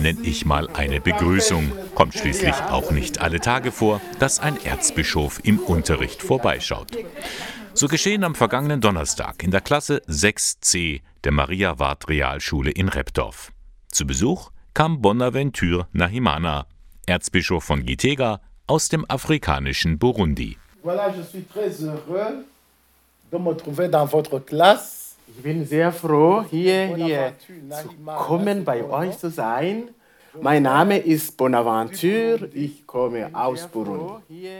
nenne ich mal eine Begrüßung. Kommt schließlich auch nicht alle Tage vor, dass ein Erzbischof im Unterricht vorbeischaut. So geschehen am vergangenen Donnerstag in der Klasse 6c der Maria Ward Realschule in Repdorf. Zu Besuch kam Bonaventure Nahimana, Erzbischof von Gitega aus dem afrikanischen Burundi. Voilà, je suis très heureux de me trouver dans votre classe. Ich bin sehr froh, hier, hier zu kommen, bei euch zu sein. Mein Name ist Bonaventure, ich komme aus Burundi.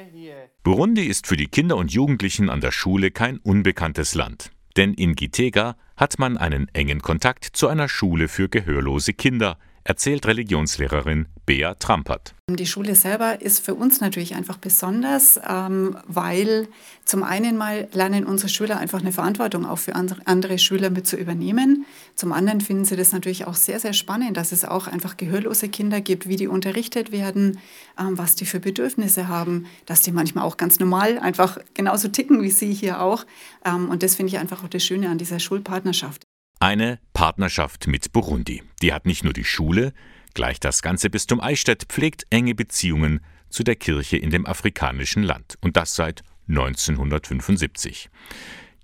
Burundi ist für die Kinder und Jugendlichen an der Schule kein unbekanntes Land. Denn in Gitega hat man einen engen Kontakt zu einer Schule für gehörlose Kinder, erzählt Religionslehrerin Bea Trampert. Die Schule selber ist für uns natürlich einfach besonders, ähm, weil zum einen mal lernen unsere Schüler einfach eine Verantwortung auch für andere Schüler mit zu übernehmen. Zum anderen finden sie das natürlich auch sehr, sehr spannend, dass es auch einfach gehörlose Kinder gibt, wie die unterrichtet werden, ähm, was die für Bedürfnisse haben, dass die manchmal auch ganz normal einfach genauso ticken wie sie hier auch. Ähm, und das finde ich einfach auch das Schöne an dieser Schulpartnerschaft. Eine Partnerschaft mit Burundi. Die hat nicht nur die Schule, gleich das ganze Bistum Eichstätt pflegt enge Beziehungen zu der Kirche in dem afrikanischen Land. Und das seit 1975.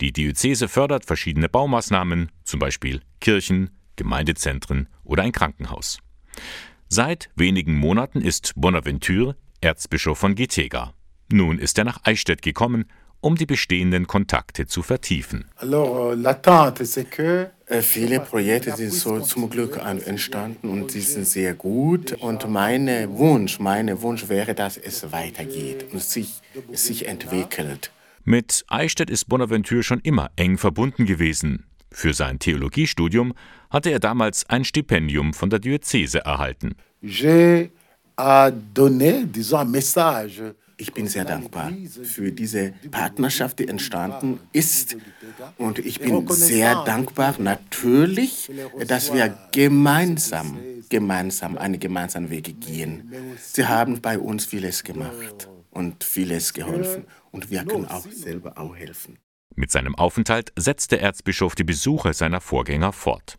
Die Diözese fördert verschiedene Baumaßnahmen, zum Beispiel Kirchen, Gemeindezentren oder ein Krankenhaus. Seit wenigen Monaten ist Bonaventure Erzbischof von Gitega. Nun ist er nach Eichstätt gekommen um die bestehenden Kontakte zu vertiefen. Äh, Viele Projekte sind so zum Glück entstanden und sie sind sehr gut. Und mein Wunsch, mein Wunsch wäre, dass es weitergeht und sich, sich entwickelt. Mit Eichstätt ist Bonaventure schon immer eng verbunden gewesen. Für sein Theologiestudium hatte er damals ein Stipendium von der Diözese erhalten. J'ai à donner, disons, un message ich bin sehr dankbar für diese Partnerschaft, die entstanden ist. Und ich bin sehr dankbar natürlich, dass wir gemeinsam, gemeinsam einen gemeinsamen Weg gehen. Sie haben bei uns vieles gemacht und vieles geholfen. Und wir können auch selber auch helfen. Mit seinem Aufenthalt setzt der Erzbischof die Besuche seiner Vorgänger fort.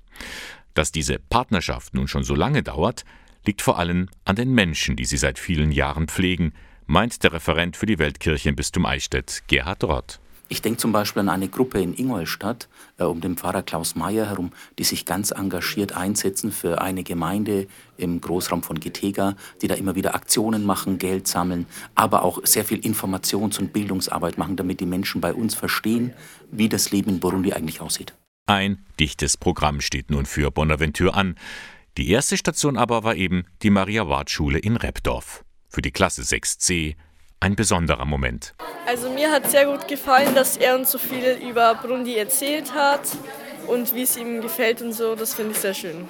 Dass diese Partnerschaft nun schon so lange dauert, liegt vor allem an den Menschen, die sie seit vielen Jahren pflegen, meint der Referent für die Weltkirche im Bistum Eichstätt, Gerhard Rott. Ich denke zum Beispiel an eine Gruppe in Ingolstadt äh, um den Pfarrer Klaus Mayer herum, die sich ganz engagiert einsetzen für eine Gemeinde im Großraum von Gitega, die da immer wieder Aktionen machen, Geld sammeln, aber auch sehr viel Informations- und Bildungsarbeit machen, damit die Menschen bei uns verstehen, wie das Leben in Burundi eigentlich aussieht. Ein dichtes Programm steht nun für Bonaventure an. Die erste Station aber war eben die Maria-Ward-Schule in Repdorf für die Klasse 6c ein besonderer Moment. Also mir hat sehr gut gefallen, dass er uns so viel über Brundi erzählt hat und wie es ihm gefällt und so. Das finde ich sehr schön.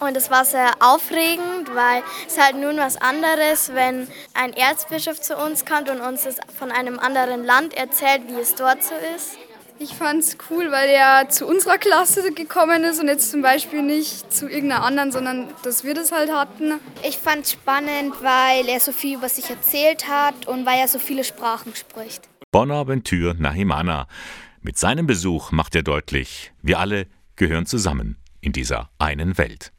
Und es war sehr aufregend, weil es halt nun was anderes, wenn ein Erzbischof zu uns kommt und uns das von einem anderen Land erzählt, wie es dort so ist. Ich fand es cool, weil er zu unserer Klasse gekommen ist und jetzt zum Beispiel nicht zu irgendeiner anderen, sondern dass wir das halt hatten. Ich fand es spannend, weil er so viel über sich erzählt hat und weil er so viele Sprachen spricht. Bonaventure Nahimana. Mit seinem Besuch macht er deutlich, wir alle gehören zusammen in dieser einen Welt.